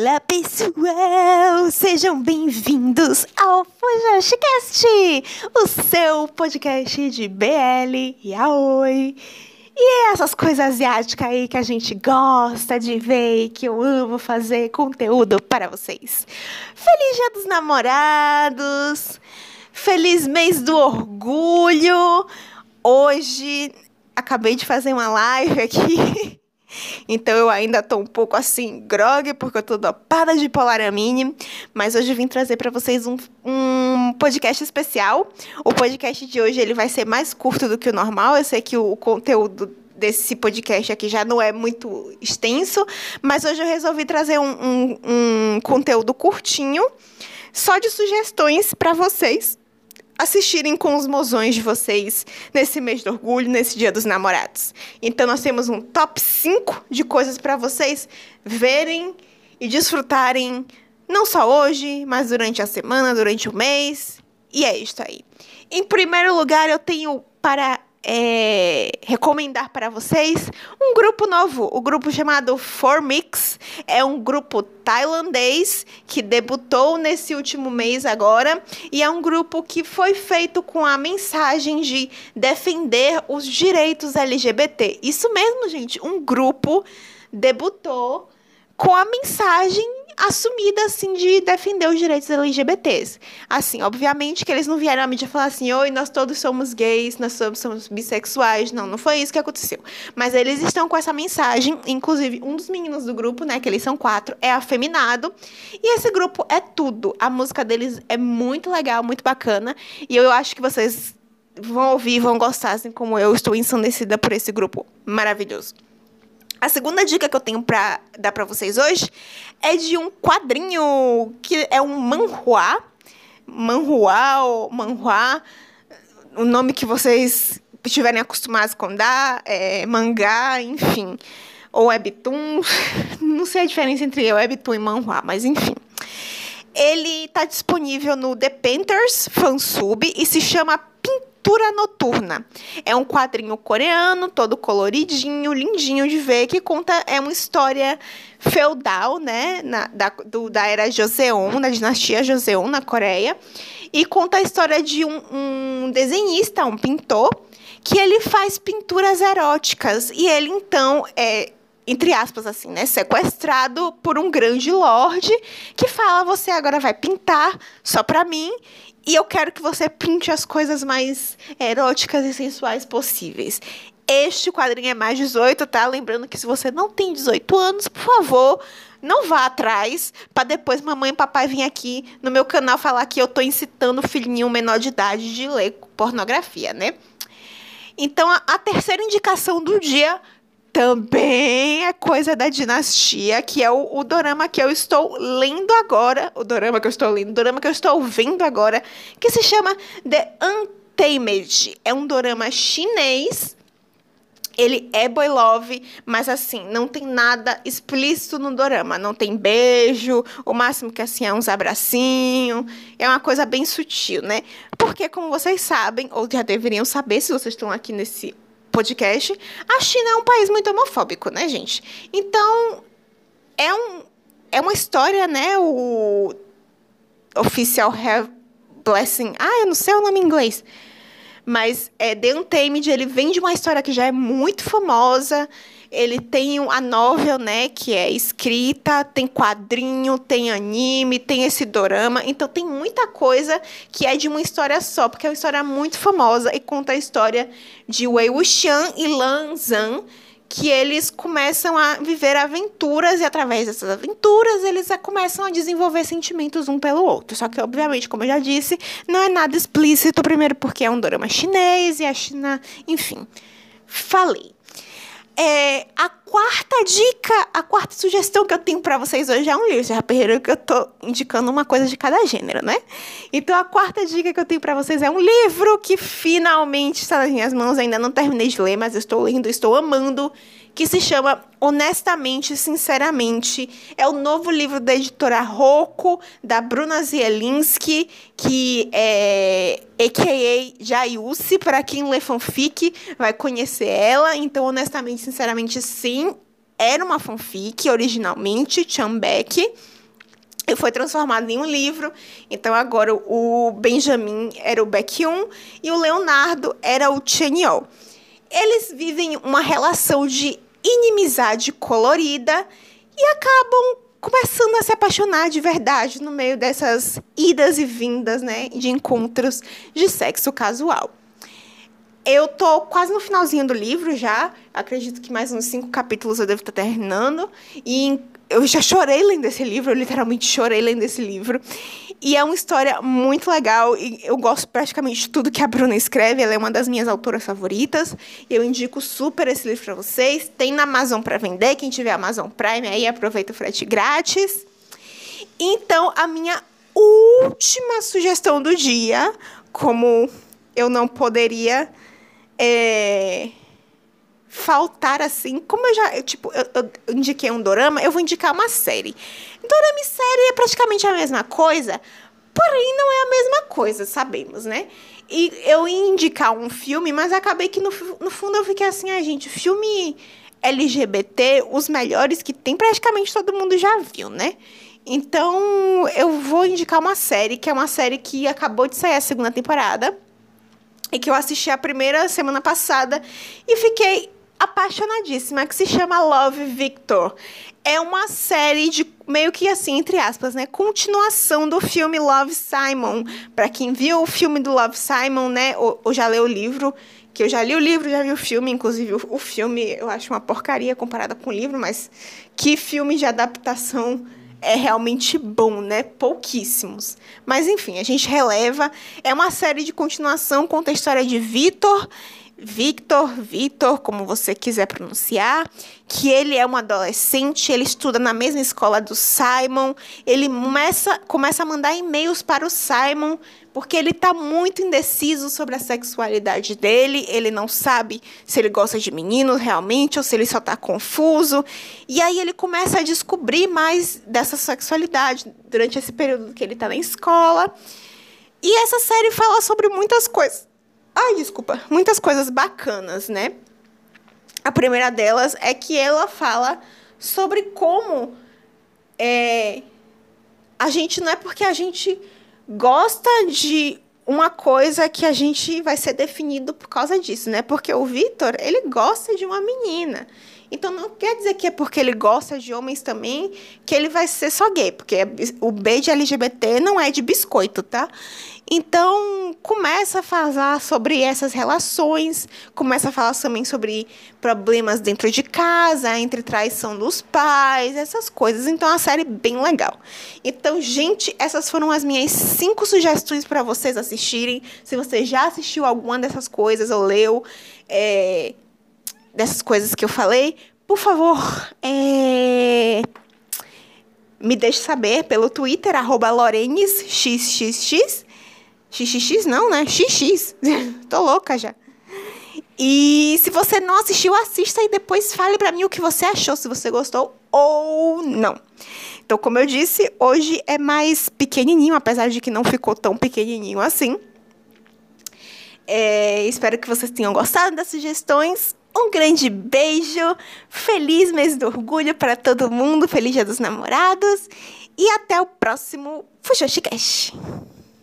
Olá pessoal, sejam bem-vindos ao FujoshCast, o seu podcast de BL e Aoi. E essas coisas asiáticas aí que a gente gosta de ver e que eu amo fazer conteúdo para vocês. Feliz Dia dos Namorados! Feliz mês do orgulho! Hoje acabei de fazer uma live aqui Então eu ainda tô um pouco assim, grog, porque eu tô dopada de polaramine. Mas hoje vim trazer para vocês um, um podcast especial. O podcast de hoje ele vai ser mais curto do que o normal. Eu sei que o, o conteúdo desse podcast aqui já não é muito extenso, mas hoje eu resolvi trazer um, um, um conteúdo curtinho, só de sugestões para vocês assistirem com os mozões de vocês nesse mês do orgulho, nesse dia dos namorados. Então nós temos um top 5 de coisas para vocês verem e desfrutarem não só hoje, mas durante a semana, durante o mês. E é isso aí. Em primeiro lugar, eu tenho para é, recomendar para vocês um grupo novo, o grupo chamado Formix. É um grupo tailandês que debutou nesse último mês agora e é um grupo que foi feito com a mensagem de defender os direitos LGBT. Isso mesmo, gente, um grupo debutou com a mensagem assumida, assim, de defender os direitos LGBTs. Assim, obviamente que eles não vieram à mídia falar assim, oi, nós todos somos gays, nós somos, somos bissexuais. Não, não foi isso que aconteceu. Mas eles estão com essa mensagem, inclusive um dos meninos do grupo, né, que eles são quatro, é afeminado. E esse grupo é tudo. A música deles é muito legal, muito bacana. E eu acho que vocês vão ouvir, vão gostar, assim como eu estou ensandecida por esse grupo maravilhoso. A segunda dica que eu tenho para dar para vocês hoje é de um quadrinho que é um manhua, manhua ou manhua, o nome que vocês estiverem acostumados com dar, é mangá, enfim, ou webtoon, não sei a diferença entre webtoon e manhua, mas enfim. Ele está disponível no The Painters Fansub e se chama Pintura Noturna. É um quadrinho coreano, todo coloridinho, lindinho de ver, que conta é uma história feudal, né, na, da, do, da era Joseon, da dinastia Joseon na Coreia, e conta a história de um, um desenhista, um pintor, que ele faz pinturas eróticas e ele então é entre aspas, assim, né? Sequestrado por um grande lorde que fala: você agora vai pintar só pra mim e eu quero que você pinte as coisas mais eróticas e sensuais possíveis. Este quadrinho é mais 18, tá? Lembrando que se você não tem 18 anos, por favor, não vá atrás para depois mamãe e papai vir aqui no meu canal falar que eu tô incitando o filhinho menor de idade de ler pornografia, né? Então, a, a terceira indicação do dia também é coisa da dinastia, que é o, o dorama que eu estou lendo agora. O dorama que eu estou lendo, o dorama que eu estou vendo agora, que se chama The Untamed. É um dorama chinês. Ele é boy love, mas assim, não tem nada explícito no dorama. Não tem beijo, o máximo que assim é uns abracinhos. É uma coisa bem sutil, né? Porque, como vocês sabem, ou já deveriam saber se vocês estão aqui nesse podcast, a China é um país muito homofóbico, né, gente? Então, é, um, é uma história, né? O Official Have Blessing. Ah, eu não sei o nome em inglês. Mas é, The Untamed, ele vem de uma história que já é muito famosa ele tem a novel, né, que é escrita, tem quadrinho, tem anime, tem esse dorama. Então tem muita coisa que é de uma história só, porque é uma história muito famosa e conta a história de Wei Wuxian e Lan Zhan, que eles começam a viver aventuras e através dessas aventuras eles começam a desenvolver sentimentos um pelo outro. Só que, obviamente, como eu já disse, não é nada explícito, primeiro porque é um dorama chinês e a China, enfim. Falei. É, a quarta dica, a quarta sugestão que eu tenho para vocês hoje é um livro. Já perceberam que eu tô indicando uma coisa de cada gênero, né? Então a quarta dica que eu tenho para vocês é um livro que finalmente está nas minhas mãos. Ainda não terminei de ler, mas estou lendo, estou amando que se chama Honestamente, Sinceramente. É o novo livro da editora Rocco, da Bruna Zielinski, que é a.k.a. Jaiusi, para quem lê fanfic vai conhecer ela. Então, honestamente, sinceramente, sim. era uma fanfic originalmente, Chambeck, e foi transformado em um livro. Então agora o Benjamin era o Beck 1 e o Leonardo era o Cheniol. Eles vivem uma relação de inimizade colorida e acabam começando a se apaixonar de verdade no meio dessas idas e vindas, né, de encontros de sexo casual. Eu tô quase no finalzinho do livro já. Acredito que mais uns cinco capítulos eu devo estar terminando. E eu já chorei lendo esse livro, eu literalmente chorei lendo esse livro. E é uma história muito legal. E eu gosto praticamente de tudo que a Bruna escreve. Ela é uma das minhas autoras favoritas. Eu indico super esse livro para vocês. Tem na Amazon para vender. Quem tiver Amazon Prime aí, aproveita o frete grátis. Então, a minha última sugestão do dia, como eu não poderia é, faltar assim, como eu já, eu, tipo, eu, eu, indiquei um dorama, eu vou indicar uma série. Dorama e série é praticamente a mesma coisa, porém não é a mesma coisa, sabemos, né? E eu ia indicar um filme, mas acabei que no, no fundo eu fiquei assim, a ah, gente, filme LGBT, os melhores que tem, praticamente todo mundo já viu, né? Então, eu vou indicar uma série, que é uma série que acabou de sair a segunda temporada e que eu assisti a primeira semana passada e fiquei apaixonadíssima, que se chama Love Victor. É uma série de meio que assim, entre aspas, né, continuação do filme Love Simon. Para quem viu o filme do Love Simon, né, ou, ou, já leu o livro, que eu já li o livro, já vi o filme, inclusive o, o filme eu acho uma porcaria comparada com o livro, mas que filme de adaptação é realmente bom, né? Pouquíssimos. Mas enfim, a gente releva. É uma série de continuação, conta a história de Vitor. Victor, Vitor, como você quiser pronunciar, que ele é um adolescente, ele estuda na mesma escola do Simon, ele começa, começa a mandar e-mails para o Simon porque ele está muito indeciso sobre a sexualidade dele, ele não sabe se ele gosta de meninos realmente ou se ele só está confuso. E aí ele começa a descobrir mais dessa sexualidade durante esse período que ele está na escola. E essa série fala sobre muitas coisas. Ai, desculpa, muitas coisas bacanas, né? A primeira delas é que ela fala sobre como é, a gente não é porque a gente gosta de uma coisa que a gente vai ser definido por causa disso, né? Porque o Vitor, ele gosta de uma menina. Então não quer dizer que é porque ele gosta de homens também que ele vai ser só gay, porque o B de LGBT não é de biscoito, tá? Então, começa a falar sobre essas relações, começa a falar também sobre problemas dentro de casa, entre traição dos pais, essas coisas. Então, é uma série bem legal. Então, gente, essas foram as minhas cinco sugestões para vocês assistirem. Se você já assistiu alguma dessas coisas ou leu é, dessas coisas que eu falei, por favor, é, me deixe saber pelo Twitter, arroba LorenesXXX. XXX não, né? XX. Tô louca já. E se você não assistiu, assista e depois fale para mim o que você achou, se você gostou ou não. Então, como eu disse, hoje é mais pequenininho, apesar de que não ficou tão pequenininho assim. É, espero que vocês tenham gostado das sugestões. Um grande beijo, feliz mês do orgulho para todo mundo, feliz dia dos namorados e até o próximo Fujoshi Cash.